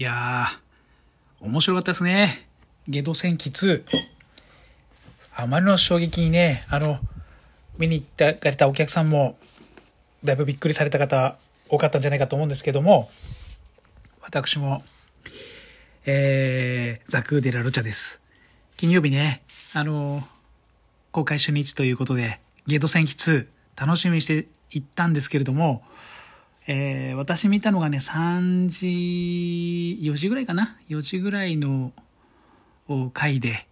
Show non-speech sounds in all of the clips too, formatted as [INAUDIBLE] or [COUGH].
いやー、面白かったですね。ゲド戦記2。あまりの衝撃にね、あの、見に行ってかれたお客さんも、だいぶびっくりされた方多かったんじゃないかと思うんですけども、私も、えー、ザクーデラルチャです。金曜日ね、あの、公開初日ということで、ゲド戦記2、楽しみにして行ったんですけれども、えー、私見たのがね、3時、4時ぐらいかな ?4 時ぐらいの回で、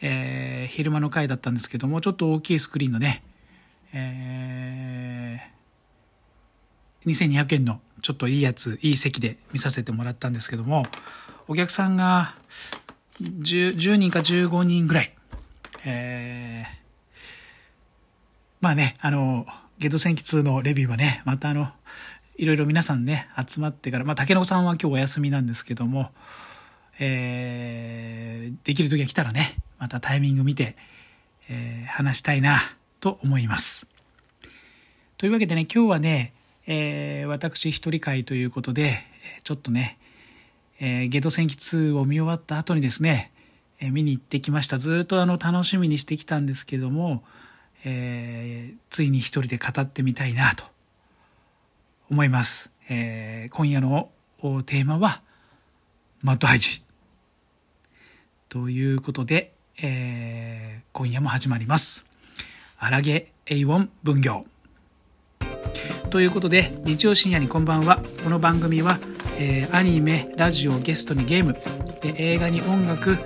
えー、昼間の回だったんですけども、ちょっと大きいスクリーンのね、えー、2200円のちょっといいやつ、いい席で見させてもらったんですけども、お客さんが 10, 10人か15人ぐらい、えー、まあね、あの、ゲド戦記2のレビューはね、またあの、いろいろ皆さんね、集まってから、まあ、竹野さんは今日お休みなんですけども、えー、できる時が来たらね、またタイミング見て、えー、話したいな、と思います。というわけでね、今日はね、えー、私一人会ということで、ちょっとね、えー、ゲド戦記2を見終わった後にですね、えー、見に行ってきました。ずっとあの楽しみにしてきたんですけども、えー、ついに一人で語ってみたいなと思います。えー、今夜のテーマは、マッドハイジ。ということで、えー、今夜も始まります。荒げ A1 分業。ということで、日曜深夜にこんばんは。この番組は、えー、アニメ、ラジオ、ゲストにゲーム、で映画に音楽、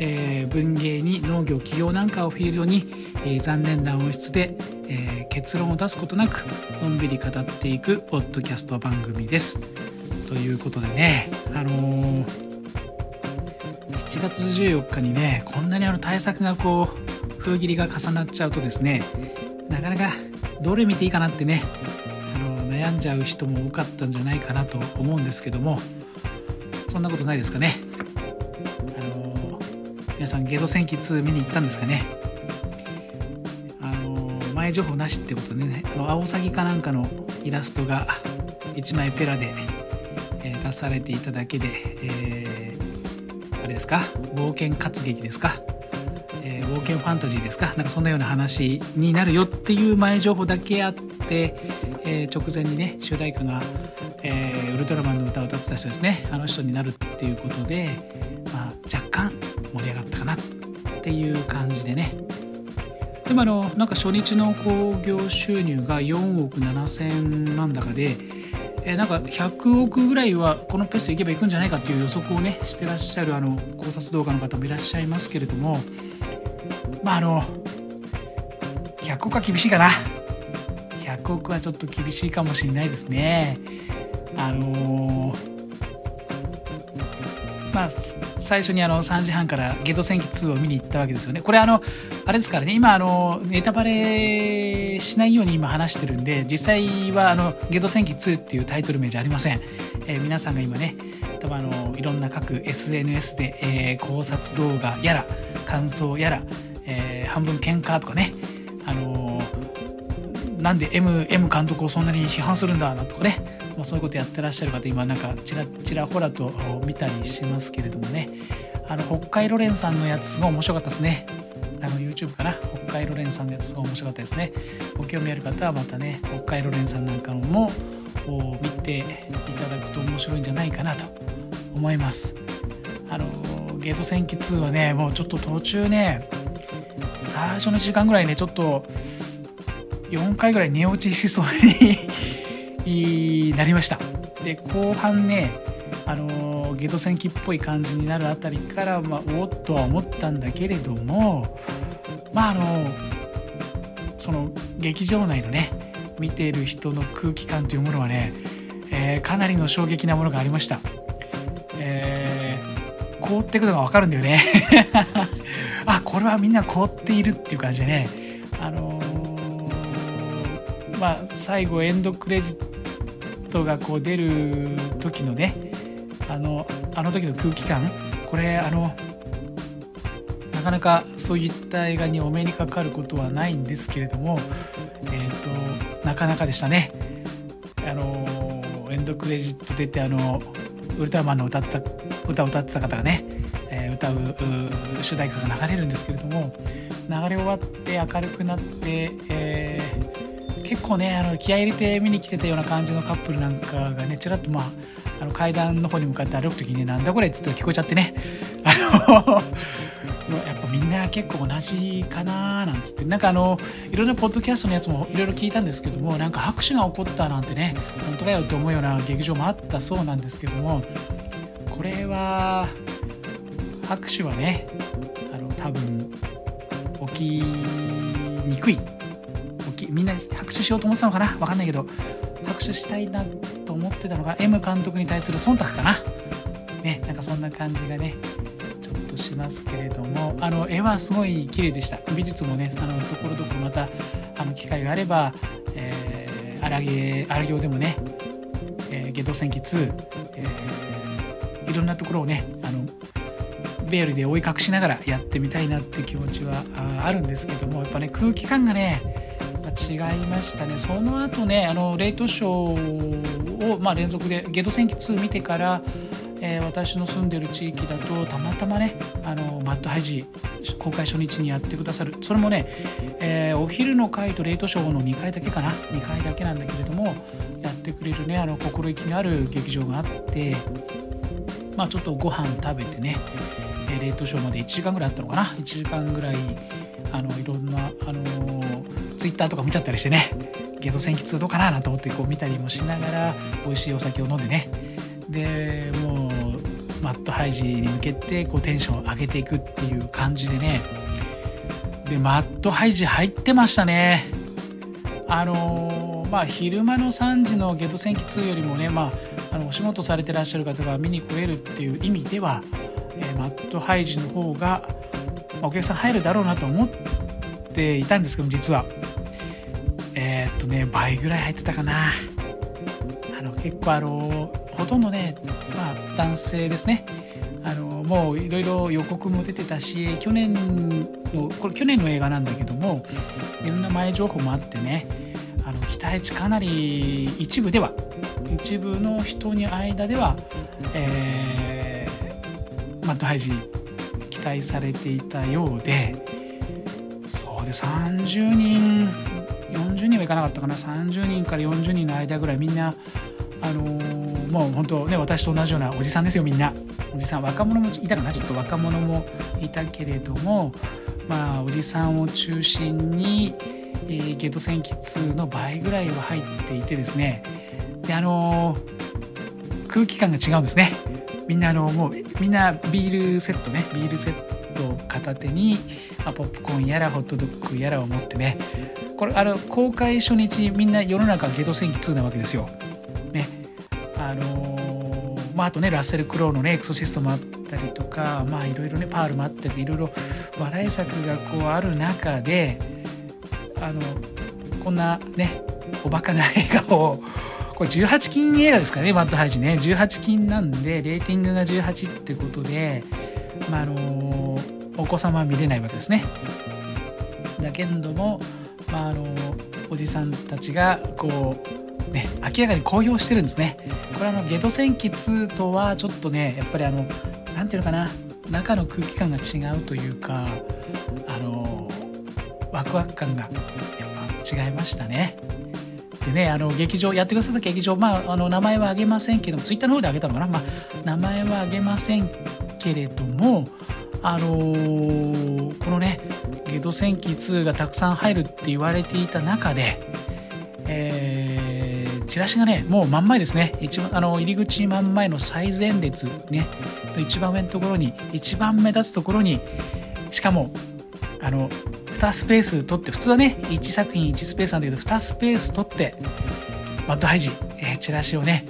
えー、文芸に農業、企業なんかをフィールドに、えー、残念な音質で、えー、結論を出すことなくのんびり語っていくポッドキャスト番組です。ということでね、あのー、7月14日にねこんなにあの対策がこう封切りが重なっちゃうとですねなかなかどれ見ていいかなってねあの悩んじゃう人も多かったんじゃないかなと思うんですけどもそんなことないですかね。あの、皆さんゲド戦記2見に行ったんですかね前情報なしってことでねあのアオサギかなんかのイラストが1枚ペラで、え、出されていただけで、えー、あれですか？冒険活劇ですか、えー、冒険ファンタジーですか？なんかそんなような話になるよっていう前情報だけあって、え直前にね主題歌が、えウルトラマンの歌を歌ってた人ですね。あの人になるっていうことで、まあ、若干盛り上がったかなっていう感じでね。でもあのなんか初日の興行収入が4億7000万高で、えなんか100億ぐらいはこのペースでいけばいくんじゃないかっていう予測をねしてらっしゃるあの考察動画の方もいらっしゃいますけれどもまああの100億は厳しいかな。100億はちょっと厳しいかもしれないですね。あのーまあ、最初にあの3時半からゲド戦記2を見に行ったわけですよね。これあの、あれですからね、今あの、ネタバレしないように今話してるんで、実際はあの、ゲド戦記2っていうタイトル名じゃありません。えー、皆さんが今ね、多分あの、いろんな各 SNS で、えー、考察動画やら、感想やら、えー、半分喧嘩とかね、あのなんで M, M 監督をそんなに批判するんだなとかね、まあ、そういうことやってらっしゃる方今なんかちらちらほらと見たりしますけれどもね。あの北海ロレンさんのやつすごい面白かったですね。あの YouTube かな北海ロレンさんのやつすごい面白かったですね。ご興味ある方はまたね北海ロレンさんなんかのも見ていただくと面白いんじゃないかなと思います。あのゲート戦記2はねもうちょっと途中ね最初の1時間ぐらいねちょっと4回ぐらい寝落ちしそうになりました。で後半ねあのゲド戦記っぽい感じになるあたりから、まあ、おっとは思ったんだけれどもまああのその劇場内のね見ている人の空気感というものはね、えー、かなりの衝撃なものがありました、えー、凍っていくのが分かるんだよね。[LAUGHS] あこれはみんな凍っているっていう感じでね。あのー、まあ最後エンドクレジットトがこう出る時のねあのあの時の空気感これあのなかなかそういった映画にお目にかかることはないんですけれども、えーと、なかなかでしたね。あのエンドクレジット出てあのウルトラマンの歌った歌を歌ってた方がね、えー、歌う主題歌が流れるんですけれども流れ終わって明るくなって、えー、結構ねあの気合入れて見に来てたような感じのカップルなんかがねちらっとまああの階段の方に向かって歩く時にねなんだこれっつって聞こえちゃってね。あのやっぱみんな結構同じかななんつって。なんかあのいろんなポッドキャストのやつもいろいろ聞いたんですけどもなんか拍手が起こったなんてね本当かよって思うような劇場もあったそうなんですけどもこれは拍手はねあの多分起きにくい。みんな拍手しようと思ってたのかな？分かんないけど拍手したいなと思ってたのが M 監督に対する忖度かな。ねなんかそんな感じがねちょっとしますけれどもあの絵はすごい綺麗でした。美術もねあのところどころまたあの機会があれば、えー、荒毛荒行でもね「えー、ゲド戦記2」えー、いろんなところをねあのベールで覆い隠しながらやってみたいなっていう気持ちはあるんですけどもやっぱね空気感がね違いましたね。その後ねあのレイトショーを、まあ、連続で「ゲド戦記2」見てからえー、私の住んでる地域だとたまたまねあのマットハイジ公開初日にやってくださる。それもね、えー、お昼の回とレートショーの2回だけかな。2回だけなんだけれどもやってくれるねあの心意気のある劇場があってまあちょっとご飯食べてねえレートショーまで1時間ぐらいあったのかな。1時間ぐらいあのいろんな、あの、ツイッターとか見ちゃったりしてね。ゲート戦記2どうかななんて思ってこう見たりもしながら美味しいお酒を飲んでね。でもうマットハイジに向けてこうテンションを上げていくっていう感じでね。でマットハイジ入ってましたね。あのー、まあ昼間の3時のゲド戦記2よりもねまああのお仕事されてらっしゃる方が見に来れるっていう意味では、えー、マットハイジの方が、お客さん入るだろうなと思っていたんですけど実は、とね倍ぐらい入ってたかな。あの結構あのほとんどね、まあ、男性ですね。あのもういろいろ予告も出てたし去年のこれ去年の映画なんだけどもいろんな前情報もあってねあの期待値かなり一部では一部の人に間では、えー、マットハイジ期待されていたようでそうで30人40人はいかなかったかな。30人から40人の間ぐらいみんなあのー、もう本当ね私と同じようなおじさんですよみんな。おじさん若者もいたかな。ちょっと若者もいたけれどもまあおじさんを中心に、えー、ゲート戦記2の倍ぐらいは入っていてですね。であのー、空気感が違うんですね。みんなあのもうみんなビールセットね。ビールセット片手に、まあ、ポップコーンやらホットドッグやらを持ってねこれあの公開初日みんな世の中ゲド戦記2なわけですよ。ね。あのー、まあ、あとねラッセル・クロウのねエクソシストもあったりとかまあいろいろねパールもあったりいろいろ話題作がこうある中であのこんなねおバカな映画をこれ18禁映画ですからねバッドハイジね。18禁なんでレーティングが18ってことで、まあ、あのお子様は見れないわけですね。だけども、まあ、あのおじさんたちがこうね、明らかに公表してるんですね。これあのゲド戦記2とはちょっとねやっぱりあの何て言うのかな中の空気感が違うというかあのワクワク感がやっぱ違いましたね。でねあの劇場やってくださった劇場、まあ、あの名前は挙げませんけどもツイッターの方で挙げたのかな、まあ、名前は挙げませんけれどもあのー、このね「ゲド戦記2」がたくさん入るって言われていた中で、えーチラシがね、もう真ん前ですね。一番、あの、入り口真ん前の最前列ね、一番上のところに、一番目立つところに、しかも、あの、2スペース取って、普通はね、1作品1スペースなんだけど、2スペース取って、マッドハイジ、えー、チラシをね、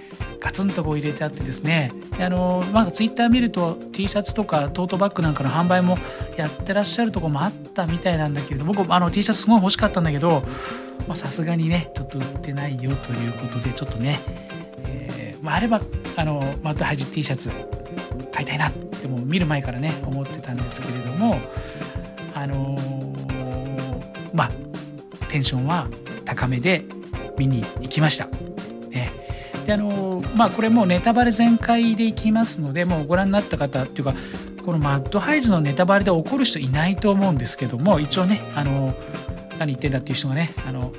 ガツンとこう入れてあってですねあのまあ、ツイッター見ると T シャツとかトートバッグなんかの販売もやってらっしゃるとこもあったみたいなんだけれど僕あの T シャツすごい欲しかったんだけどさすがにねちょっと売ってないよということでちょっとね、えー、まあ、あればあのマットハイジ T シャツ買いたいなってもう見る前からね思ってたんですけれどもあのー、まあテンションは高めで見に行きました。であのまあこれもうネタバレ全開でいきますのでもうご覧になった方っていうかこのマッドハイズのネタバレで怒る人いないと思うんですけども一応ねあの何言ってんだっていう人がねあの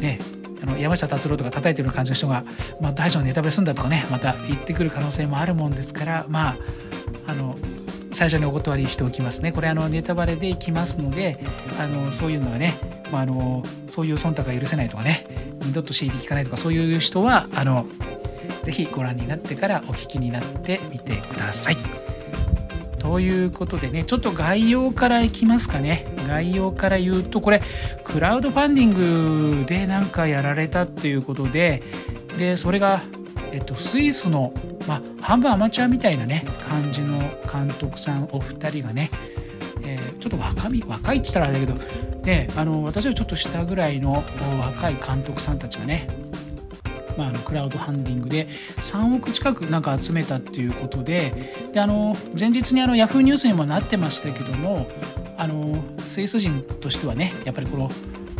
ねあの山下達郎とか叩いてる感じの人がマッドハイズのネタバレすんだとかねまた言ってくる可能性もあるもんですからまああの最初にお断りしておきますね。これあのネタバレでいきますのであのそういうのはね、まあ、あのそういう忖度が許せないとかね二度と CD 聞かないとかそういう人はあのぜひご覧になってからお聞きになってみてください。ということでねちょっと概要からいきますかね概要から言うとこれクラウドファンディングでなんかやられたっていうことででそれが、えっと、スイスの、まあ、半分アマチュアみたいなね感じの監督さんお二人がね、えー、ちょっと若み若いっつったらあれだけどであの私はちょっと下ぐらいの若い監督さんたちがねまあ、あのクラウドファンディングで3億近くなんか集めたっていうことでであの前日にあのヤフーニュースにもなってましたけどもあのスイス人としてはねやっぱりこの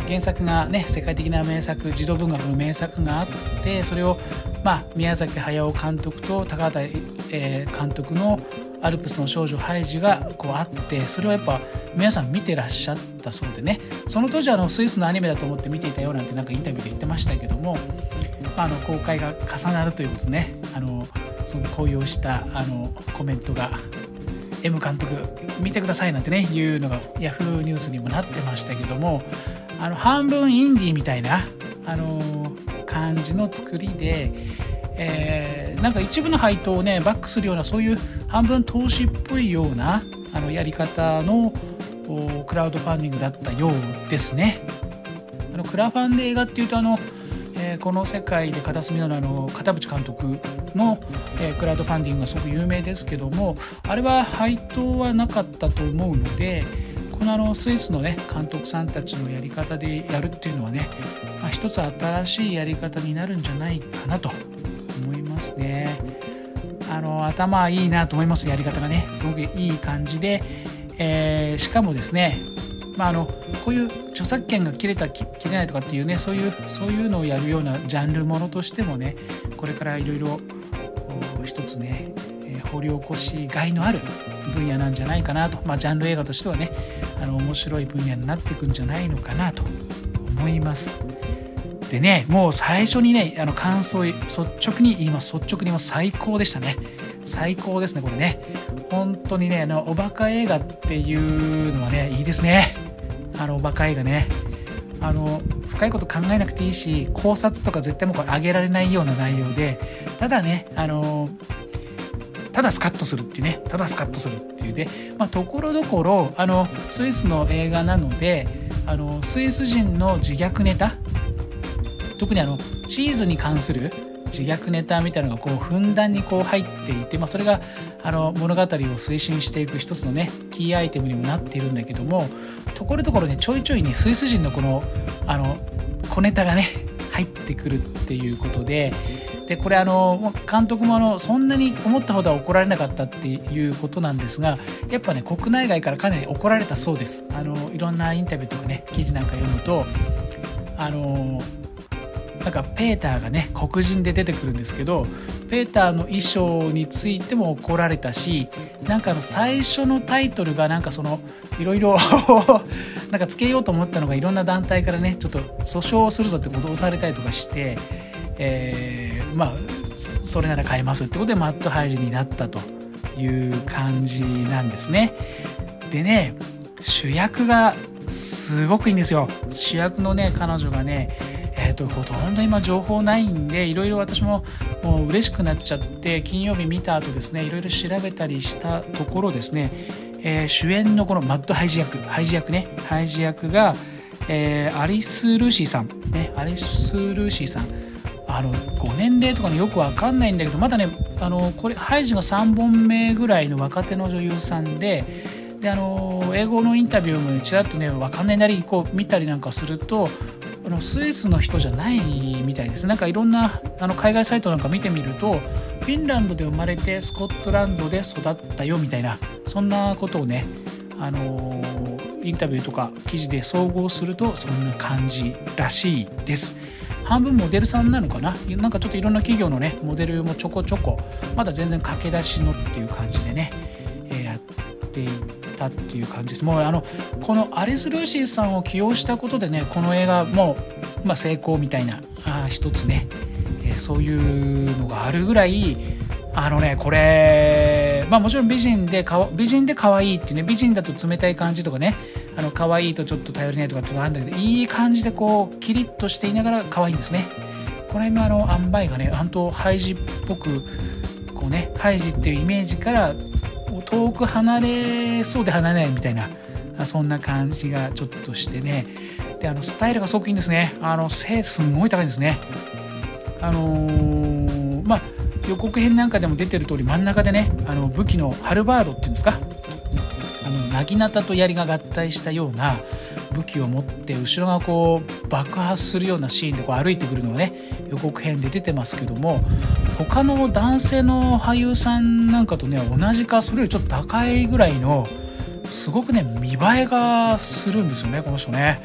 原作がね世界的な名作児童文学の名作があってそれを、まあ、宮崎駿監督と高畑、えー、監督のアルプスの少女ハイジがこうあってそれをやっぱ皆さん見てらっしゃったそうでね。その当時あのスイスのアニメだと思って見ていたよなんてなんかインタビューで言ってましたけども、まあ、あの公開が重なるということでね。あのその高揚したあのコメントが M 監督見てくださいなんてねいうのが Yahoo ニュースにもなってましたけどもあの半分インディーみたいなあの感じの作りで、えー、なんか一部の配当をねバックするようなそういう半分投資っぽいようなあのやり方のクラウドファンディングだったようですね。あのクラファンで映画っていうとあのえー、この世界で片隅のあの片渕監督の、えー、クラウドファンディングがすごく有名ですけどもあれは配当はなかったと思うのでこのあのスイスのね監督さんたちのやり方でやるっていうのはね、まあ、一つ新しいやり方になるんじゃないかなとますね。あの頭いいなと思いますやり方がねすごくいい感じで、えー、しかもですねまあ、あのこういう著作権が切れた切れないとかっていうねそういうそういうのをやるようなジャンルものとしてもねこれからいろいろ一つね、えー、掘り起こしがいのある分野なんじゃないかなと、まあ、ジャンル映画としてはねあの面白い分野になっていくんじゃないのかなと思います。でねもう最初にねあの感想率直に言います。率直にも最高でしたね。最高ですねこれね。本当にねあのおバカ映画っていうのはねいいですね。あのおバカ映画ね。あの深いこと考えなくていいし考察とか絶対もうこれ上げられないような内容でただねあのただスカッとするっていうね。ただスカッとするっていうでまあところどころあのスイスの映画なのであのスイス人の自虐ネタ特にあのチーズに関する自虐ネタみたいなのがこうふんだんにこう入っていて、まあ、それがあの物語を推進していく一つのねキーアイテムにもなっているんだけどもところどころねちょいちょいねスイス人のこのあの小ネタがね入ってくるっていうことででこれあの監督もあのそんなに思ったほどは怒られなかったっていうことなんですがやっぱね国内外からかなり怒られたそうです。あのいろんなインタビューとかね記事なんか読むとあのなんかペーターがね黒人で出てくるんですけどペーターの衣装についても怒られたしなんかの最初のタイトルがなんかそのいろいろ [LAUGHS] なんかつけようと思ったのがいろんな団体からねちょっと訴訟するぞって脅されたりとかして、えー、まあそれなら買えますってことでマットハイジになったという感じなんですね。でね主役がすごくいいんですよ主役のね彼女がねえーと、ほとんど今情報ないんでいろいろ私ももう嬉しくなっちゃって金曜日見た後ですねいろいろ調べたりしたところですね、えー、主演のこのマッドハイジ役ハイジ役ねハイジ役が、えー、アリス・ルーシーさんねアリス・ルーシーさん。あのご年齢とかねよくわかんないんだけどまだねあのこれハイジが3本目ぐらいの若手の女優さんでであの英語のインタビューもちらっとね分かんないなりこう見たりなんかするとあのスイスの人じゃないみたいですなんかいろんなあの海外サイトなんか見てみるとフィンランドで生まれてスコットランドで育ったよみたいなそんなことをねあのインタビューとか記事で総合するとそんな感じらしいです。半分モデルさんなのかな？なんかちょっといろんな企業のねモデルもちょこちょこまだ全然駆け出しのっていう感じでね、えー、やっていたっていう感じです。もうあのこのアリス・ルーシーさんを起用したことでねこの映画もう、まあ、成功みたいなあ一つね、えー、そういうのがあるぐらいあのねこれまあもちろん美人でか美人で可愛いっていうね美人だと冷たい感じとかねあの可愛いとちょっと頼りないとかってあるんだけどいい感じでこうキリッとしていながら可愛いんですね。この辺のあの塩梅がね本当ハイジっぽくこうねハイジっていうイメージから遠く離れそうで離れないみたいなそんな感じがちょっとしてね。であのスタイルがすごくいいんですね。あの背すごい高いんですね。あのー、まあ予告編なんかでも出てる通り真ん中でねあの武器のハルバードっていうんですか。あの薙刀と槍が合体したような武器を持って後ろがこう爆発するようなシーンでこう歩いてくるのがね予告編で出てますけども他の男性の俳優さんなんかとね同じかそれよりちょっと高いぐらいのすごくね見栄えがするんですよねこの人ね。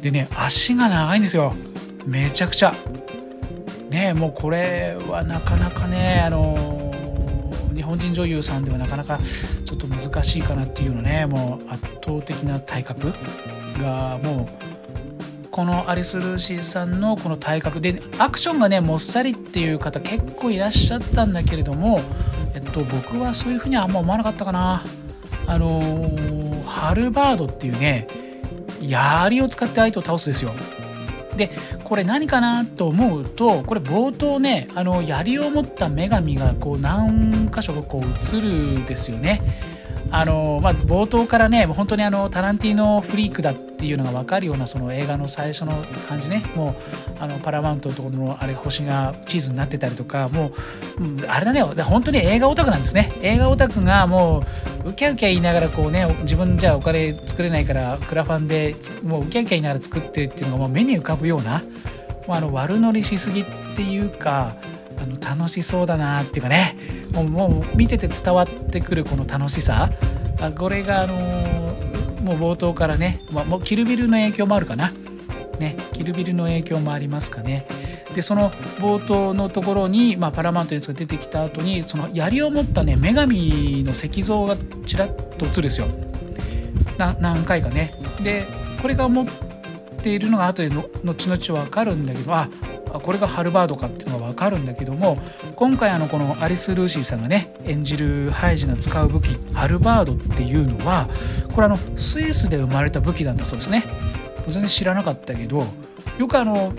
でね足が長いんですよめちゃくちゃ。ねもうこれはなかなかねあの本人女優さんではなかなかちょっと難しいかなっていうのねもう圧倒的な体格がもうこのアリス・ルーシーさんのこの体格でアクションがねもっさりっていう方結構いらっしゃったんだけれども、えっと、僕はそういうふうにはあんま思わなかったかな。あのー、ハルバードっていうね槍を使って相手を倒すですよ。でこれ何かなと思うとこれ冒頭ねあの槍を持った女神がこう何箇所かこう映るですよね。あのまあ、冒頭からね本当にあのタランティーノフリークだっっていうのが分かるようなその映画の最初の感じね。もうあのパラマウントのところのあれ星がチーズになってたりとかもう、うん、あれだね。本当に映画オタクなんですね。映画オタクがもうウキャウキャ言いながらこうね自分じゃお金作れないからクラファンでもうウキャウキャ言いながら作ってっていうのがもう目に浮かぶようなもうあの悪乗りしすぎっていうかあの楽しそうだなっていうかね。もうもう見てて伝わってくるこの楽しさ。これがあのー、もう冒頭からね、まあ、もうキルビルの影響もあるかな。ね、キルビルの影響もありますかね。でその冒頭のところに、まあ、パラマントのやつが出てきた後にその槍を持ったね女神の石像がちらっと映るんですよ何回かねでこれが持っているのが後で後々分かるんだけどあこれがハルバードかっていうのが分かるんだけども今回あのこのアリス・ルーシーさんがね演じるハイジが使う武器ハルバードっていうのはこれあのスイスで生まれた武器なんだそうですね全然知らなかったけどよくあの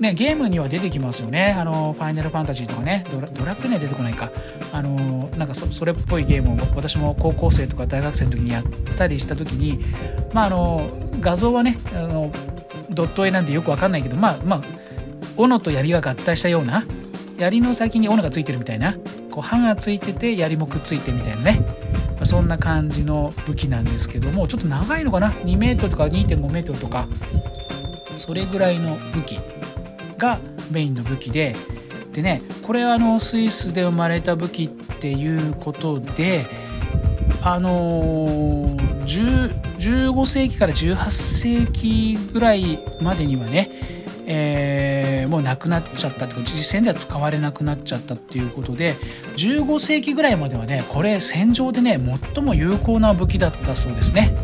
ね、ゲームには出てきますよね。あの、ファイナルファンタジーとかね、ドラドラッグには出てこないか。あの、なんかそそれっぽいゲームを私も高校生とか大学生の時にやったりした時に、まあ、あの、画像はね、あのドット絵なんでよくわかんないけど、まあ、まあ、斧と槍が合体したような槍の先に斧がついてるみたいなこう刃がついてて槍もくっついてみたいなね、まあ、そんな感じの武器なんですけどもちょっと長いのかな？2メートルとか2.5メートルとか。それぐらいの武器がメインの武器で。でねこれはあのスイスで生まれた武器っていうことであのー、15世紀から18世紀ぐらいまでにはねえー、もうなくなっちゃったって実戦では使われなくなっちゃったっていうことで15世紀ぐらいまではねこれ戦場でね最も有効な武器だったそうですね。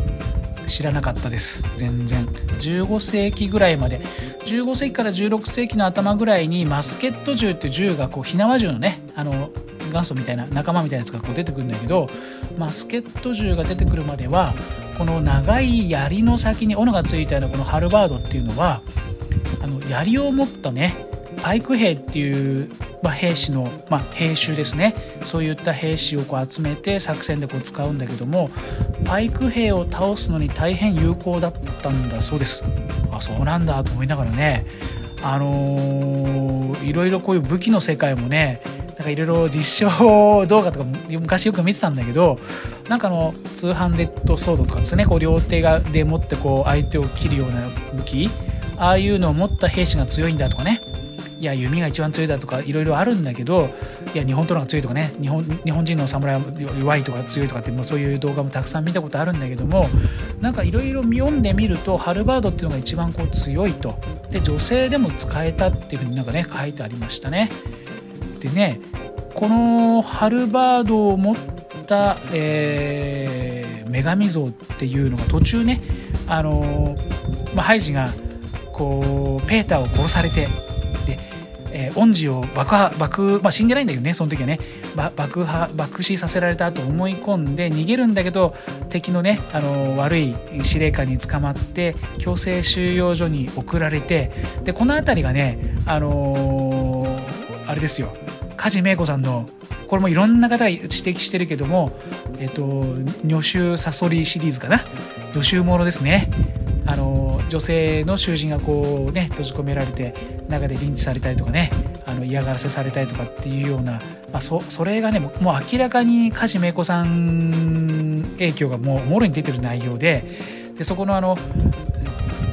知らなかったです。全然。15世紀ぐらいまで。15世紀から16世紀の頭ぐらいにマスケット銃って銃がこう火縄銃のねあの元祖みたいな仲間みたいなやつがこう出てくるんだけどマスケット銃が出てくるまではこの長い槍の先に斧がついたようなこのハルバードっていうのはあの槍を持ったねパイク兵っていう、まあ、兵士の、まあ、兵種ですね。そういった兵士をこう集めて作戦でこう使うんだけどもパイク兵を倒すのに大変有効だったんだそうです。あそうなんだと思いながらねあのー、いろいろこういう武器の世界もねなんかいろいろ実証動画とか昔よく見てたんだけどなんかの通販デッドソードとかですねこう両手がで持ってこう相手を切るような武器ああいうのを持った兵士が強いんだとかね。いや弓が一番強いだとかいろいろあるんだけどいや日本とのが強いとかね日本日本人の侍は弱いとか強いとかってもうそういう動画もたくさん見たことあるんだけどもなんかいろいろ読んでみるとハルバードっていうのが一番こう強いとで女性でも使えたっていうふうになんかね書いてありましたね。でねこのハルバードを持った、えー、女神像っていうのが途中ねあのまあ、ハイジがこうペーターを殺されて、えー、恩師を爆破爆、まあ、死んでないんだけどねその時はね。爆破爆死させられたと思い込んで逃げるんだけど敵のねあの悪い司令官に捕まって強制収容所に送られてでこの辺りがねあのー、あれですよ。梶芽子さんのこれもいろんな方が指摘してるけども、えっと、女囚サソリシリーズかな。女囚ものですね。あの女性の囚人がこうね閉じ込められて中でリンチされたりとかねあの嫌がらせされたりとかっていうような、まあ、そそれがねもう明らかに梶芽子さん影響がもうもろに出てる内容ででそこのあの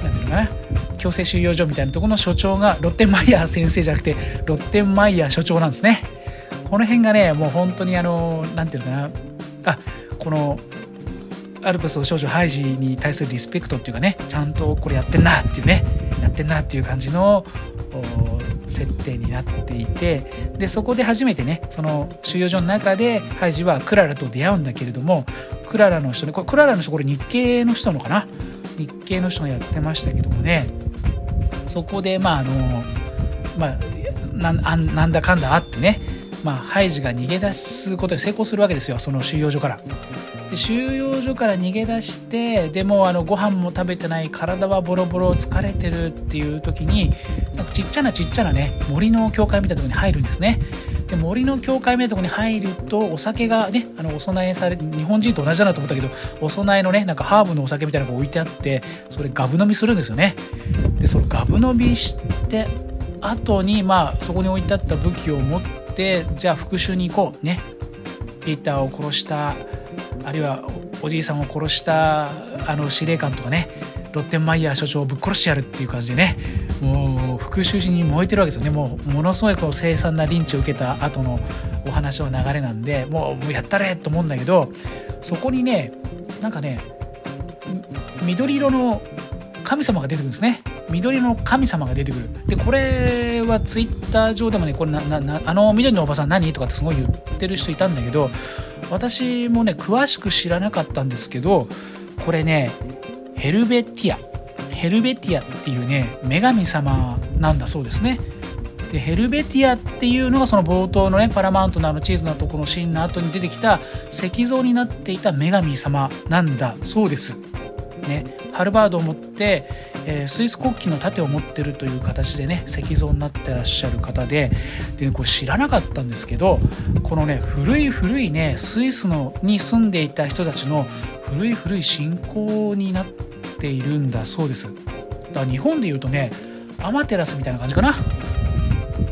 何ていうのかな強制収容所みたいなところの所長がロッテンマイヤー先生じゃなくてロッテンマイヤー所長なんですね。この辺がねもう本当にあの何ていうのかなあこのアルプスの少女ハイジに対するリスペクトっていうかねちゃんとこれやってんなっていうねやってんなっていう感じの設定になっていてでそこで初めてねその収容所の中でハイジはクララと出会うんだけれどもクララの人ねこれクララの人これ日系の人のかな？日系の人がやってましたけどもねそこでまああのまあなんだかんだあってねまあ、ハイジが逃げ出すことに成功するわけですよその収容所から。で収容所から逃げ出してでもあのご飯も食べてない体はボロボロ疲れてるっていう時になんかちっちゃなちっちゃなね森の教会みたいなとこに入るんですね。で森の教会みたいなとこに入るとお酒がねあのお供えされて日本人と同じだなと思ったけどお供えのねなんかハーブのお酒みたいなのが置いてあってそれガブ飲みするんですよね。でそのガブ飲みして後にまあそこに置いてあった武器を持ってじゃあ復讐に行こうねピーターを殺したあるいはおじいさんを殺したあの司令官とかねロッテンマイヤー所長をぶっ殺してやるっていう感じでねもう復讐心に燃えてるわけですよね。もうものすごいこう凄惨なリンチを受けた後のお話の流れなんでもうやったれと思うんだけどそこにねなんかね緑色の神様が出てくるんですね。緑の神様が出てくる。でこれはツイッター上でもねこれななあの緑のおばさん何？とかってすごい言ってる人いたんだけど私もね詳しく知らなかったんですけどこれねヘルベティア。ヘルベティアっていうね女神様なんだそうですね。でヘルベティアっていうのがその冒頭のねパラマウントのあのチーズのとこのシーンの後に出てきた石像になっていた女神様なんだそうです。ね、ハルバードを持ってえー、スイス国旗の盾を持ってるという形でね石像になってらっしゃる方でで、これ知らなかったんですけどこのね古い古いねスイスのに住んでいた人たちの古い古い信仰になっているんだそうです。だから日本でいうとねアマテラスみたいな感じかな。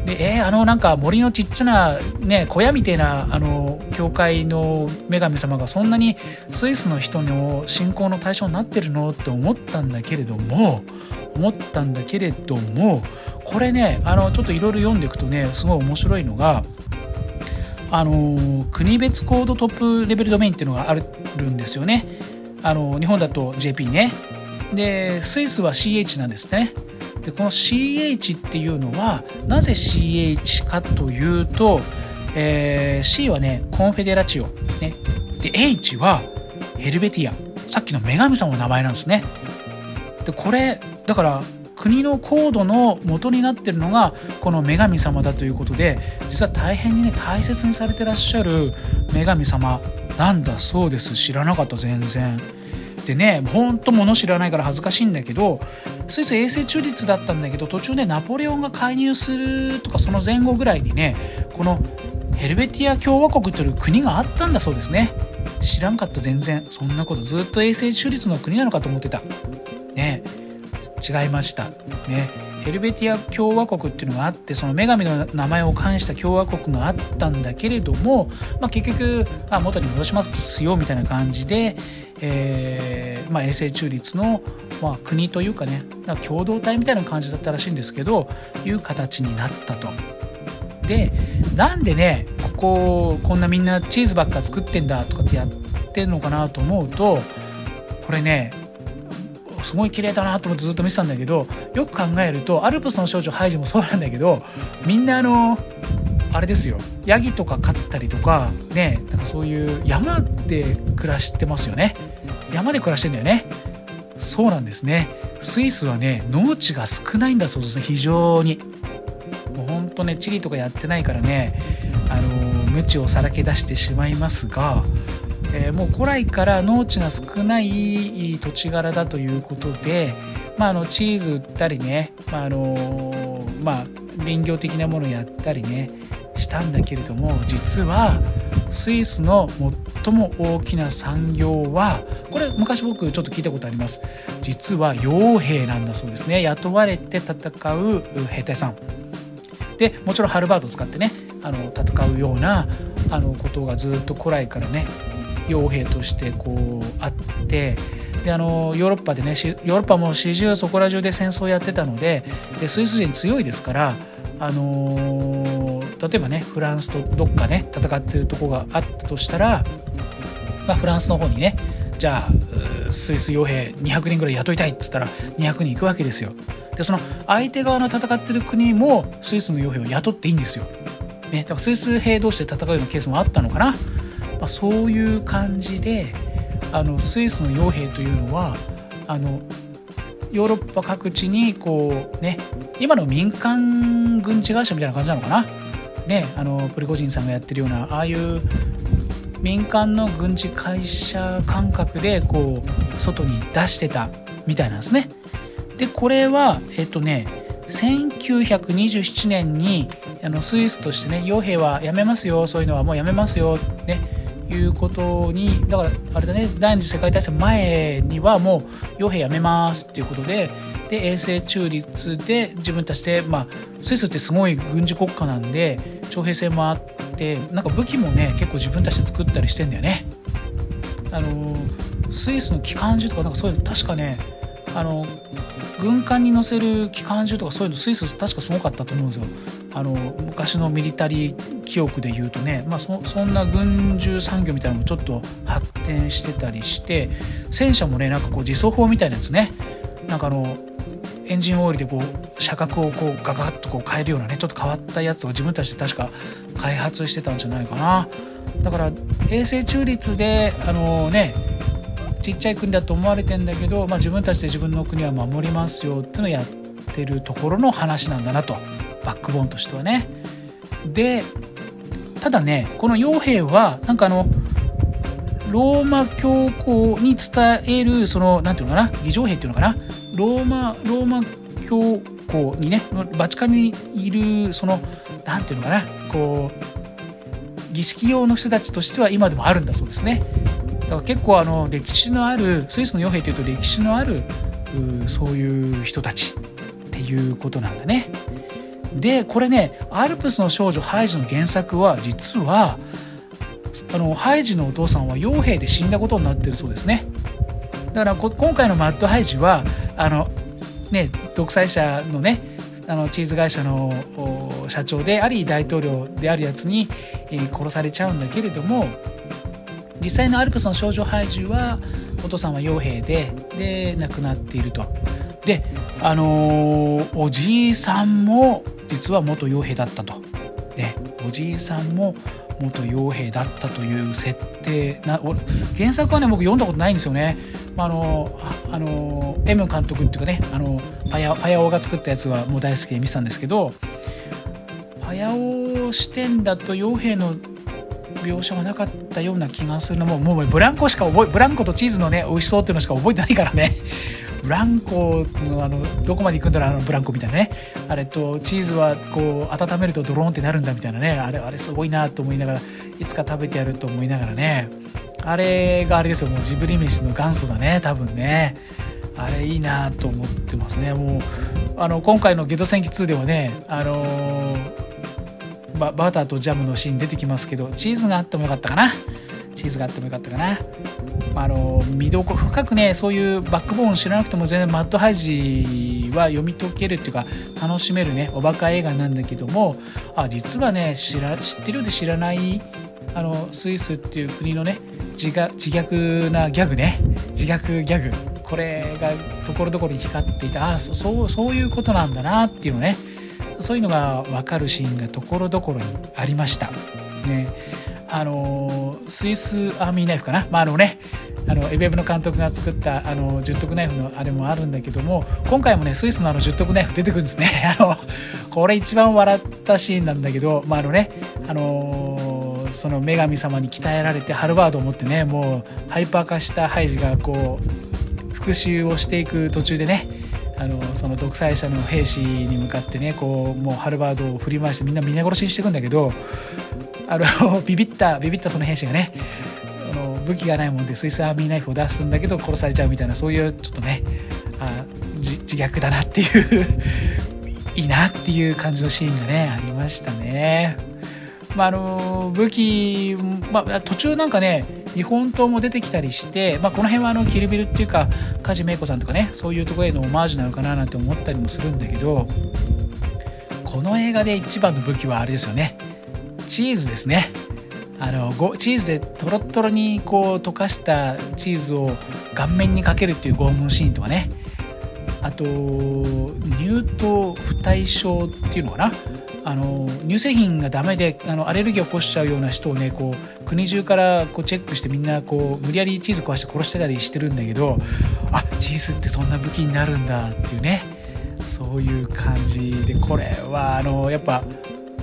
でえー、あのなんか森のちっちゃな、ね、小屋みたいなあの教会の女神様がそんなにスイスの人の信仰の対象になってるのって思ったんだけれども思ったんだけれどもこれねあのちょっといろいろ読んでいくとねすごい面白いのがあの国別コードトップレベルドメインっていうのがあるんですよね。あの日本だと JP ね。でスイスは CH なんですね。でこの CH っていうのはなぜ CH かというと、えー、C はねコンフェデラチオ、ね、で H はヘルベティア。さっきの女神様の名前なんですね。でこれだから国のコードの元になってるのがこの女神様だということで実は大変にね大切にされてらっしゃる女神様なんだそうです。知らなかった全然。でねほんと物知らないから恥ずかしいんだけどスイス永世中立だったんだけど途中でナポレオンが介入するとかその前後ぐらいにねこのヘルベティア共和国という国があったんだそうですね。知らんかった全然。そんなことずっと永世中立の国なのかと思ってた。ね違いました。ねヘルベティア共和国っていうのがあってその女神の名前を冠した共和国があったんだけれども、まあ、結局あ元に戻しますよみたいな感じで、えーまあ、永世中立の、まあ、国というかね共同体みたいな感じだったらしいんですけどいう形になったと。でなんでねこここんなみんなチーズばっか作ってんだとかってやってんのかなと思うとこれねすごい綺麗だなと思ってずっと見てたんだけどよく考えるとアルプスの少女ハイジもそうなんだけどみんなあのあれですよヤギとか飼ったりとかねなんかそういう山で暮らしてますよね。山で暮らしてんだよね。そうなんですね。スイスはね農地が少ないんだそうですね非常に。とね地理とかやってないからねあの無知をさらけ出してしまいますがえー、もう古来から農地が少ない土地柄だということで、まあ、あのチーズ売ったりね、まああのまあ、林業的なものやったりねしたんだけれども実はスイスの最も大きな産業はこれ昔僕ちょっと聞いたことあります。実は傭兵なんだそうですね。雇われて戦う兵隊さん。でもちろんハルバードを使ってねあの戦うようなあのことがずっと古来からね傭兵としてこうあってであのヨーロッパでねヨーロッパも始終そこら中で戦争やってたのででスイス人強いですからあの例えばねフランスとどっかね戦ってるとこがあったとしたら、まあ、フランスの方にねじゃあスイス傭兵200人ぐらい雇いたいっつったら200人行くわけですよ。でその相手側の戦ってる国もスイスの傭兵を雇っていいんですよ。ね、だからスイス兵同士で戦うようなケースもあったのかな。まあ、そういう感じであのスイスの傭兵というのはあのヨーロッパ各地にこうね今の民間軍事会社みたいな感じなのかなねあのプリゴジンさんがやってるようなああいう民間の軍事会社感覚でこう外に出してたみたいなんですね。でこれはえっとね1927年にあのスイスとしてね傭兵はやめますよそういうのはもうやめますよねいうことにだからあれだね第二次世界大戦前にはもう傭兵やめますっていうことでで永世中立で自分たちで、まあ、スイスってすごい軍事国家なんで徴兵制もあってなんか武器もね結構自分たちで作ったりしてんだよね。あのスイスの機関銃とかなんかそういうの確かねあの軍艦に乗せる機関銃とかそういうのスイス確かすごかったと思うんですよ。あの昔のミリタリー記憶で言うとね、まあそ、そんな軍需産業みたいなのもちょっと発展してたりして戦車もねなんかこう自走砲みたいなやつね。なんかあのエンジンオイルでこう車格をこうガガッとこう変えるようなねちょっと変わったやつとか自分たちで確か開発してたんじゃないかな。だから衛星中立であのねちっちゃい国だと思われてんだけど、まあ、自分たちで自分の国は守りますよっていうのをやってるところの話なんだなとバックボーンとしてはね。でただねこの傭兵はなんかあのローマ教皇に伝えるその何て言うのかな儀仗兵っていうのかなローマローマ教皇にねバチカンにいるその何て言うのかなこう儀式用の人たちとしては今でもあるんだそうですね。だから結構あの歴史のあるスイスの傭兵というと歴史のあるそういう人たちっていうことなんだね。でこれね「アルプスの少女ハイジ」の原作は実はあのハイジのお父さんは傭兵で死んだことになってるそうですねだから今回のマッドハイジはあのね独裁者のねあのチーズ会社の社長であり大統領であるやつに、えー、殺されちゃうんだけれども実際のアルプスの少女ハイジはお父さんは傭兵でで亡くなっていると。であのー、おじいさんも実は元傭兵だったと。でおじいさんも元傭兵だったという設定な原作はね僕読んだことないんですよね。あのあの M 監督っていうかねあのパヤパヤオが作ったやつはもう大好きで見てたんですけどパヤオ視点だと傭兵の描写がなかったような気がするのももうブランコしか覚えブランコとチーズのね美味しそうっていうのしか覚えてないからね。[LAUGHS] ブランコのあのどこまで行くんだろうあのブランコみたいなね。あれとチーズはこう温めるとドローンってなるんだみたいなね。あれあれすごいなと思いながらいつか食べてやると思いながらね。あれがあれですよもうジブリ飯の元祖だね多分ね。あれいいなと思ってますね。もうあの今回の「ゲド戦記2」ではねあのババターとジャムのシーン出てきますけどチーズがあってもよかったかな。チーズがあってもよかったかな、まあ、あの見どころ深くねそういうバックボーン知らなくても全然マッドハイジは読み解けるっていうか楽しめるねおバカ映画なんだけどもあ実はね知ら知ってるようで知らないあのスイスっていう国のね自自虐なギャグね。自虐ギャグ。これがところどころに光っていた。あそうそういうことなんだなっていうのね。そういうのが分かるシーンがところどころにありました。ね。あのスイスアーミーナイフかな、まああのね、あのエベブの監督が作ったあの十徳ナイフのあれもあるんだけども今回もねスイスのあの十徳ナイフ出てくるんですね。[LAUGHS] あのこれ一番笑ったシーンなんだけど、まああのねあのその女神様に鍛えられてハルバードを持ってねもうハイパー化したハイジがこう復讐をしていく途中でねあのその独裁者の兵士に向かってねこうもうハルバードを振り回してみんな皆殺しにしていくんだけどあの [LAUGHS] ビビったビビったその兵士がねあの武器がないもんでスイスアーミーナイフを出すんだけど殺されちゃうみたいなそういうちょっとねあ自虐だなっていう [LAUGHS] いいなっていう感じのシーンがねありましたね。まあ、あの武器、まあ、途中なんかね日本刀も出てきたりして、まあ、この辺はあのキルビルっていうか梶芽衣子さんとかねそういうところへのオマージュなのかななんて思ったりもするんだけどこの映画で一番の武器はあれですよね。チーズですね。あのチーズでとろとろにこう溶かしたチーズを顔面にかけるっていう拷問シーンとかね。あと乳糖不対症っていうのかな。あの乳製品がダメであのアレルギーを起こしちゃうような人をねこう国中からこうチェックしてみんなこう無理やりチーズ壊して殺してたりしてるんだけどあチーズってそんな武器になるんだっていうね。そういう感じでこれはあのやっぱ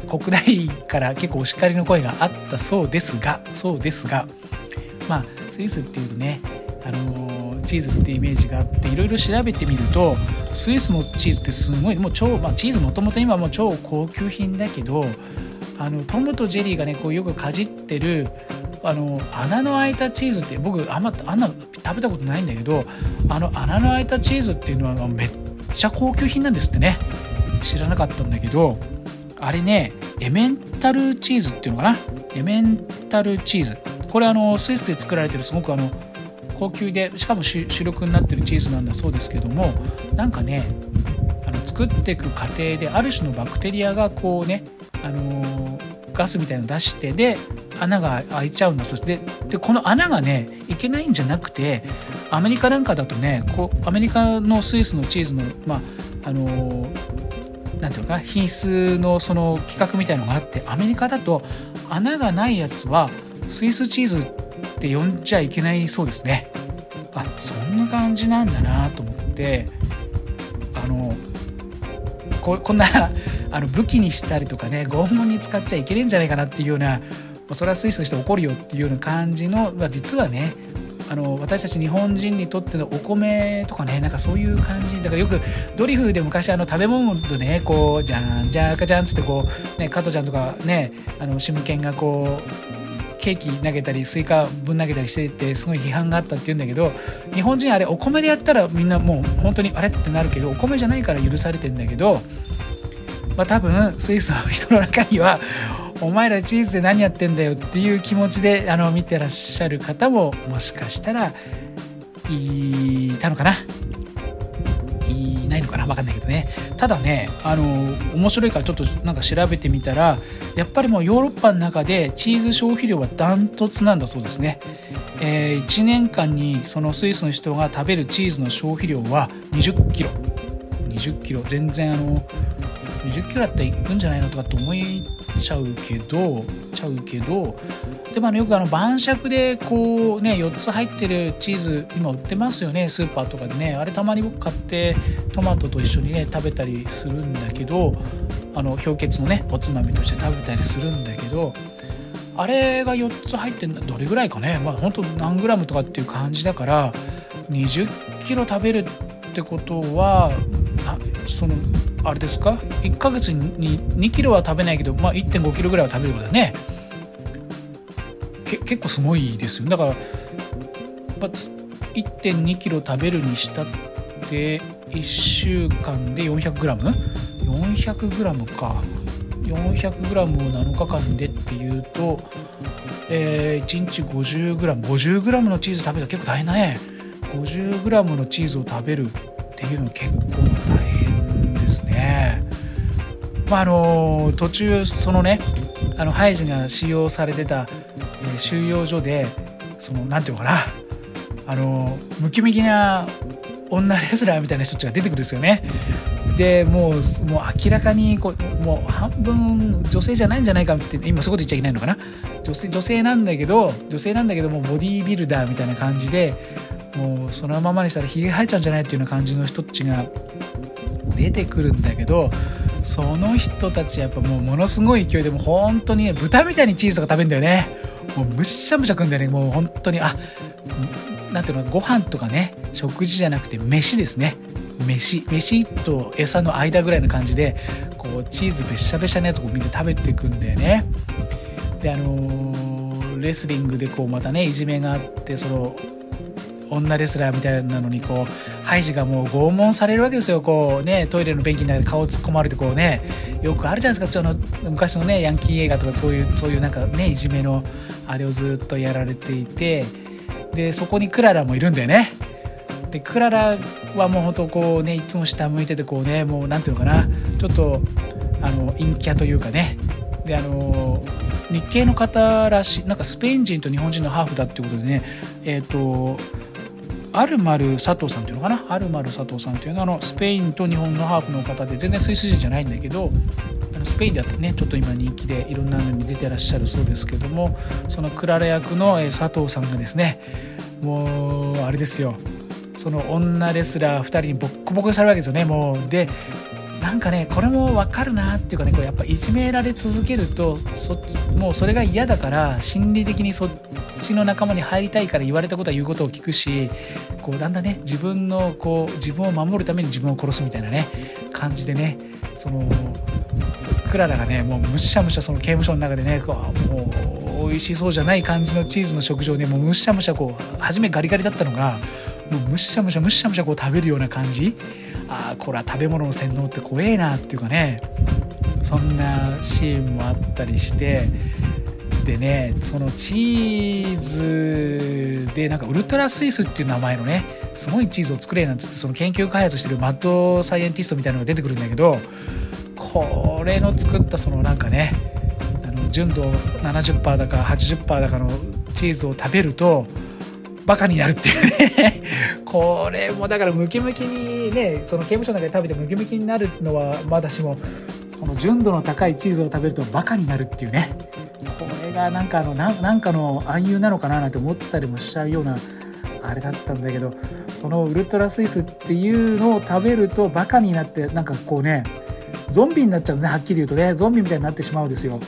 国内から結構お叱りの声があったそうですがそうですがまあスイスっていうとねあのチーズってイメージがあっていろいろ調べてみるとスイスのチーズってすごいもう超、まあ、チーズもともと今も超高級品だけどあのトムとジェリーがねこうよくかじってるあの穴の開いたチーズって僕あんまあんな食べたことないんだけどあの穴の開いたチーズっていうのはめっちゃ高級品なんですってね。知らなかったんだけどあれねエメンタルチーズっていうのかな？エメンタルチーズ。これあのスイスで作られてるすごくあの高級でしかも主力になってるチーズなんだそうですけどもなんかねあの作っていく過程である種のバクテリアがこうねあのガスみたいなの出してで穴が開いちゃうんだそしてでこの穴がねいけないんじゃなくてアメリカなんかだとねこうアメリカのスイスのチーズのまああのなんていうか品質のその規格みたいのがあってアメリカだと穴がないやつはスイスチーズって呼んじゃいけないそうですね。あそんな感じなんだなと思ってあのここんなあの武器にしたりとかね拷問に使っちゃいけないんじゃないかなっていうようなそれはスイスの人怒るよっていうような感じの、まあ、実はねあの私たち日本人にとってのお米とかねなんかそういう感じ。だからよくドリフで昔あの食べ物でねこうじゃんじゃんかじゃんっつってこうね加トちゃんとかねあのシムケンがこうケーキ投げたりスイカぶん投げたりしててすごい批判があったっていうんだけど日本人あれお米でやったらみんなもう本当にあれってなるけどお米じゃないから許されてんだけどまあ多分スイスの人の中にはお前らチーズで何やってんだよっていう気持ちであの見てらっしゃる方ももしかしたらいたのかな。いないのかな分かんないけどね。ただねあの面白いからちょっとなんか調べてみたらやっぱりもうヨーロッパの中でチーズ消費量はダントツなんだそうですね、えー、1年間にそのスイスの人が食べるチーズの消費量は20キロ。20キロ。全然あの20キロだったら行くんじゃないのとかって思いちゃうけどちゃうけどでもあのよくあの晩酌でこうね4つ入ってるチーズ今売ってますよねスーパーとかでね。あれたまに僕買ってトマトと一緒にね食べたりするんだけどあの氷結のねおつまみとして食べたりするんだけどあれが4つ入ってんだどれぐらいかね。まあ本当何グラムとかっていう感じだから20キロ食べるってことはそのあれですか？1ヶ月に2キロは食べないけど、まあ、1 5キロぐらいは食べることだね。結構すごいですよだから1 2キロ食べるにしたっで1週間で 400g400g か。400g を7日間でっていうと、えー、1日 50g50g のチーズ食べたら結構大変だね。50g のチーズを食べるっていうの結構大変ですねまああの途中そのねあのハイジが使用されてた、え、収容所でその何て言うのかなあのムキムキな女レスラーみたいな人たちが出てくるんですよね。でもうもう明らかにこうもう半分女性じゃないんじゃないかって今そういうこと言っちゃいけないのかな？女性女性なんだけど女性なんだけどもボディービルダーみたいな感じでもうそのままにしたらひげ生えちゃうんじゃないっていうような感じの人たちが出てくるんだけどその人たちやっぱもうものすごい勢いでもう本当に、豚みたいにチーズとか食べるんだよね。もうむしゃむしゃくんだよね。もう本当にあなんていうのご飯とかね食事じゃなくて飯ですね。飯飯と餌の間ぐらいの感じでこうチーズべしゃべしゃのやつをみんな食べていくんだよね。であのー、レスリングでこうまたねいじめがあってその女レスラーみたいなのにこうハイジがもう拷問されるわけですよ。こうねトイレの便器の中で顔を突っ込まれてこうねよくあるじゃないですか。その昔のねヤンキー映画とかそういうそういうなんかねいじめのあれをずっとやられていてでそこにクララもいるんだよね。でクララはもう本当こうねいつも下向いててこうねもう何ていうのかなちょっとあの陰キャというかね。であの日系の方らしいなんかスペイン人と日本人のハーフだっていうことでねえっ、ー、とアルマル佐藤さんっていうのかな？アルマル佐藤さんっていうのはあのスペインと日本のハーフの方で全然スイス人じゃないんだけどあのスペインであってねちょっと今人気でいろんなのに出てらっしゃるそうですけどもそのクララ役の佐藤さんがですねもうあれですよ。その女レスラー2人にボッコボコにされるわけですよね。もうでなんかねこれも分かるなっていうかねこうやっぱいじめられ続けるとそもうそれが嫌だから心理的にそっちの仲間に入りたいから言われたことは言うことを聞くしこうだんだんね自分のこう自分を守るために自分を殺すみたいなね感じでねそのクララがねもうむしゃむしゃその刑務所の中でねこうもう美味しそうじゃない感じのチーズの食事をねもうむしゃむしゃこう初めガリガリだったのがもうむしゃむしゃむしゃむしゃこう食べるような感じ。ああこれは食べ物の洗脳って怖えなっていうかね。そんなシーンもあったりして。でねそのチーズでなんかウルトラスイスっていう名前のねすごいチーズを作れなんつってその研究開発してるマッドサイエンティストみたいなのが出てくるんだけどこれの作ったそのなんかねあの純度70%だか80%だかのチーズを食べるとバカになるっていうね。[LAUGHS] これもだからムキムキにねその刑務所の中で食べてムキムキになるのはまだしもその純度の高いチーズを食べるとバカになるっていうね。これがなんかあのなんかの暗喩なのかななんて思ったりもしちゃうようなあれだったんだけどそのウルトラスイスっていうのを食べるとバカになってなんかこうねゾンビになっちゃうんですねはっきり言うとね。ゾンビみたいになってしまうんですよ。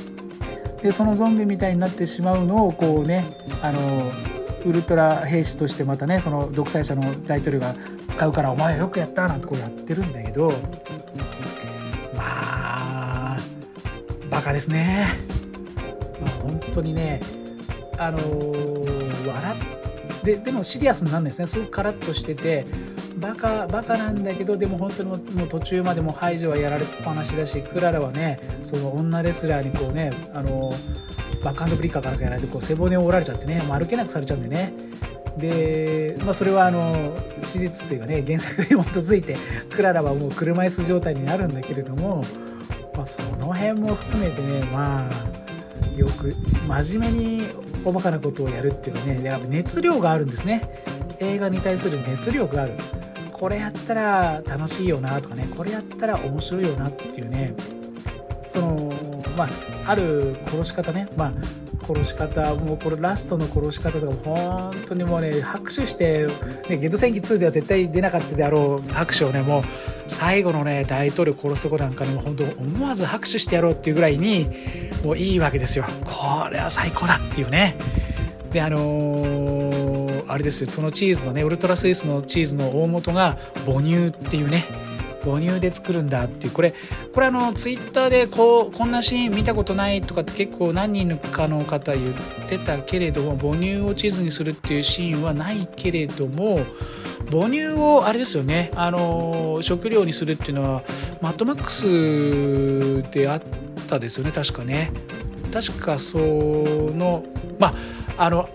でそのゾンビみたいになってしまうのをこうねあのウルトラ兵士としてまたねその独裁者の大統領が使うからお前はよくやったなんてこうやってるんだけどまあバカですね、まあ、本当にねあのー、笑ってでもシリアスなんですね。すごくカラッとしててバカバカなんだけどでも本当にもう途中までもハイジはやられっぱなしだしクララはねその女レスラーにこうねあのバックハンドブリッカーからかやられてこう背骨を折られちゃってね、もう歩けなくされちゃうんでね。で、まあ、それはあの史実というかね原作に基づいてクララはもう車椅子状態になるんだけれども、まあ、その辺も含めてねまあよく真面目におバカなことをやるっていうかねやっぱ熱量があるんですね。映画に対する熱量がある。これやったら楽しいよなとかねこれやったら面白いよなっていうね。そのまあある殺し方ね。まあ殺し方もうこれラストの殺し方とかも本当にもうね拍手して、ね、ゲット戦記2では絶対出なかったであろう拍手をねもう最後のね大統領殺すとこなんかにも本当思わず拍手してやろうっていうぐらいにもういいわけですよ。これは最高だっていうね。であのー、あれですよ。そのチーズのねウルトラスイスのチーズの大元が母乳っていうね。母乳で作るんだっていうこれこれあのツイッターでこうこんなシーン見たことないとかって結構何人かの方言ってたけれども母乳をチーズにするっていうシーンはないけれども母乳をあれですよねあの食料にするっていうのはマッドマックスであったですよね確かね。確かそのまああの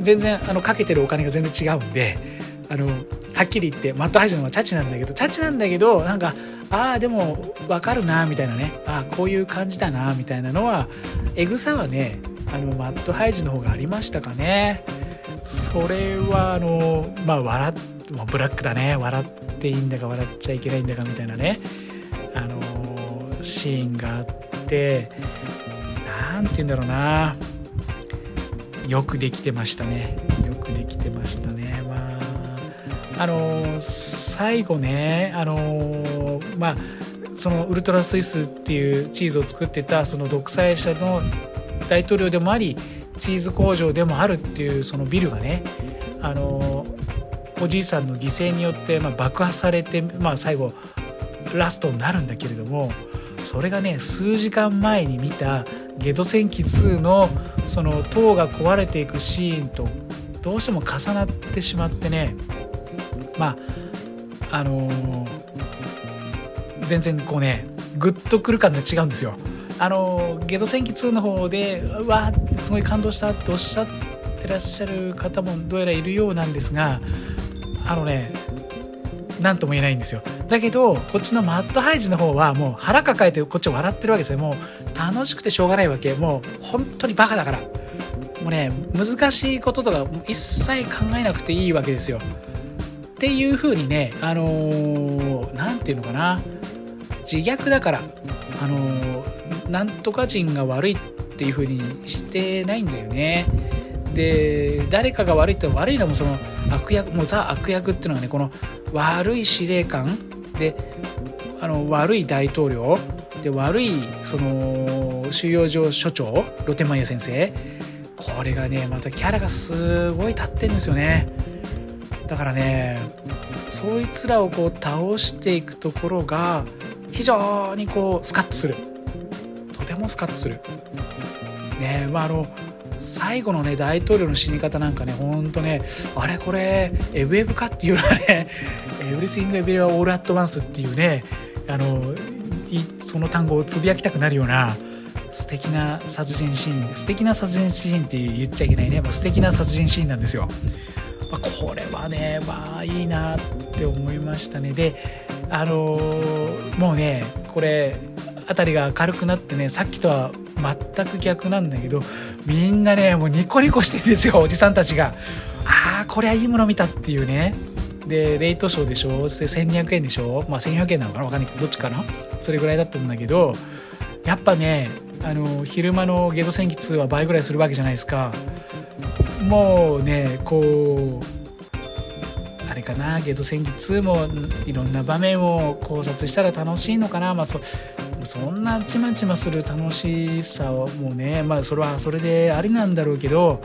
全然あのかけてるお金が全然違うんであのはっきり言ってマットハイジのはチャチなんだけどチャチなんだけどなんかああでも分かるなみたいなね。ああこういう感じだなみたいなのはエグさはねあのマットハイジの方がありましたかね。それはあのまあ笑っブラックだね。笑っていいんだか笑っちゃいけないんだかみたいなね。あのシーンがあって何て言うんだろうな。よくできてましたね。よくできてましたね。あの最後ねあのまあそのウルトラスイスっていうチーズを作ってたその独裁者の大統領でもありチーズ工場でもあるっていうそのビルがねあのおじいさんの犠牲によって、まあ、爆破されて、まあ、最後ラストになるんだけれどもそれがね数時間前に見たゲド戦記2のその塔が壊れていくシーンとどうしても重なってしまってねまああのー、全然こうねグッとくる感が違うんですよ。あのー、ゲド戦記2の方でうわすごい感動したっておっしゃってらっしゃる方もどうやらいるようなんですがあのね何とも言えないんですよ。だけどこっちのマッドハイジの方はもう腹抱えてこっち笑ってるわけですよ。もう楽しくてしょうがないわけ。もう本当にバカだから。もうね難しいこととか一切考えなくていいわけですよ。っていう風にねあの何、ー、て言うのかな。自虐だからあのー、なんとか人が悪いっていう風にしてないんだよね。で誰かが悪いって悪いのもその悪役もうザ悪役っていうのはねこの悪い司令官。であの悪い大統領。で悪いその収容所所長。ロテマイヤ先生。これがねまたキャラがすごい立ってんですよね。だからねそいつらをこう倒していくところが非常にこうスカッとする。とてもスカッとする。ねまああの最後のね大統領の死に方なんかねほんとねあれこれエブエブかっていうのはね「エブリシング・エブリア・オール・アット・ワンス」っていうねあのその単語をつぶやきたくなるような素敵な殺人シーン素敵な殺人シーンって言っちゃいけないね、まあ、素敵な殺人シーンなんですよ。まあ、これはねまあいいなって思いましたね。であのー、もうねこれ辺りが明るくなってねさっきとは全く逆なんだけどみんなねもうニコニコしてるんですよおじさんたちが。ああこれはいいもの見たっていうね。でレイトショーでしょ？で1200円でしょ？まあ1400円なのかな？分かんないけどどっちかな？それぐらいだったんだけどやっぱねあの昼間のゲド戦記2は倍ぐらいするわけじゃないですか。もうねこうあれかなゲド戦記2もいろんな場面を考察したら楽しいのかな、まあ、そそんなちまちまする楽しさをもうねまあそれはそれでありなんだろうけど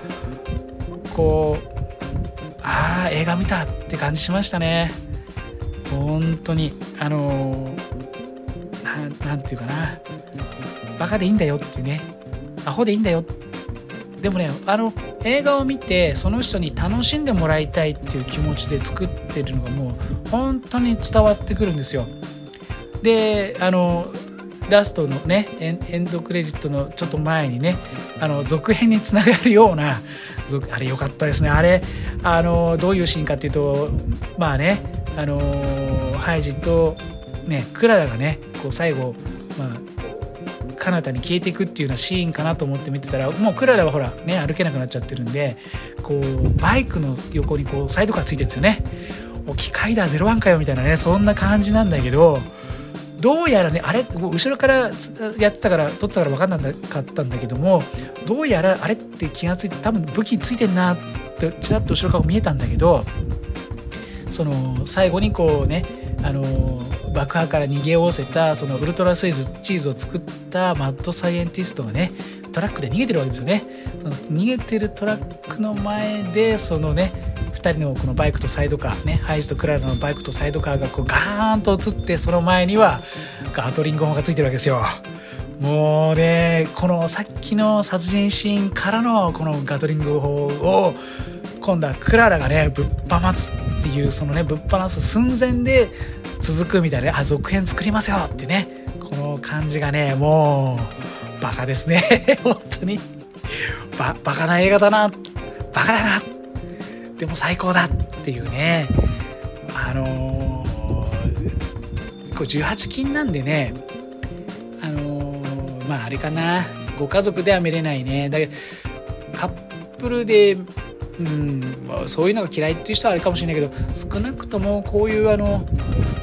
こうああ映画見たって感じしましたね。本当にあの何て言うかな。バカでいいんだよっていうね。アホでいいんだよでもねあの映画を見てその人に楽しんでもらいたいっていう気持ちで作ってるのがもう本当に伝わってくるんですよ。であのラストのねエンドクレジットのちょっと前にねあの続編につながるようなあれ良かったですね。あれあのどういうシーンかっていうとまあねあのハイジとねクララがねこう最後まあ彼方に消えていくっていうようなシーンかなと思って見てたらもうクララはほらね歩けなくなっちゃってるんでこうバイクの横にこうサイドカーついてるんですよね。機械だ01かよみたいなねそんな感じなんだけどどうやらねあれ後ろからやってたから撮ってたから分かんなかったんだけどもどうやらあれって気が付いて多分武器ついてんなってちらっと後ろから見えたんだけどその最後にこうねあの爆破から逃げおおせたそのウルトラスイズチーズを作ったマッドサイエンティストがねトラックで逃げてるわけですよね。その逃げてるトラックの前でそのね2人のこのバイクとサイドカーねハイジとクララのバイクとサイドカーがこうガーンと映ってその前にはガトリング砲がついてるわけですよ。もうねこのさっきの殺人シーンからのこのガトリング砲を今度はクララがねぶっ放すっていうそのねぶっ放す寸前で続くみたいなあ続編作りますよっていうねの感じがねもうバカですね。[LAUGHS] 本当に。ババカな映画だな。バカだな。でも最高だっていうね。あのー、こう18禁なんでね。あのー、まああれかな。ご家族では見れないね。だけどカップルでうんまあ、そういうのが嫌いっていう人はあれかもしれないけど少なくともこういうあの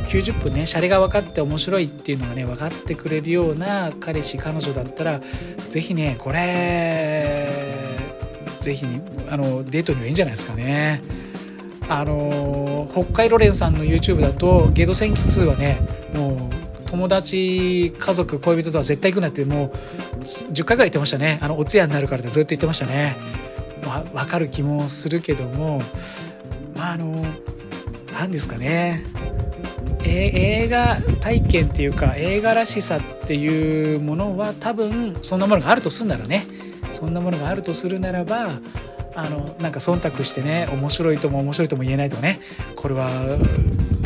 90分ねシャレが分かって面白いっていうのがね分かってくれるような彼氏彼女だったら是非ねこれ是非あのデートにはいいんじゃないですかね。あの北海ロレンさんの YouTube だと「ゲド戦記2」はねもう友達家族恋人とは絶対行くなってもう10回ぐらい言ってましたねあのお通夜になるからってずっと言ってましたね。まあ、分かる気もするけどもまああの何ですかね。映画体験っていうか映画らしさっていうものは多分そんなものがあるとするならね。そんなものがあるとするならばあのなんか忖度してね面白いとも面白いとも言えないとかね。これは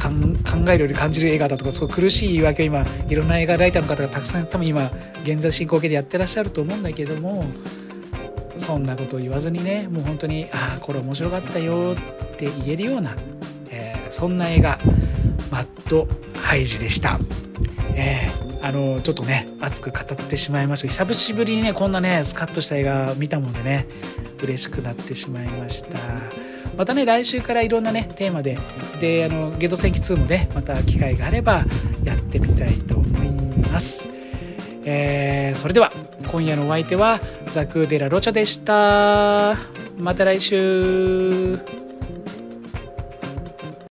考えるより感じる映画だとかすごい苦しい言い訳を今いろんな映画ライターの方がたくさん多分今現在進行形でやってらっしゃると思うんだけどもそんなことを言わずにねもう本当にああこれ面白かったよって言えるような、えー、そんな映画「マッドハイジ」でした。えー、あのちょっとね熱く語ってしまいました。久しぶりにねこんなねスカッとした映画見たもんでね嬉しくなってしまいました。またね来週からいろんなねテーマでであのゲド戦記2もねまた機会があればやってみたいと思います。えー、それでは今夜のお相手はザクーデラロチャでした。また来週。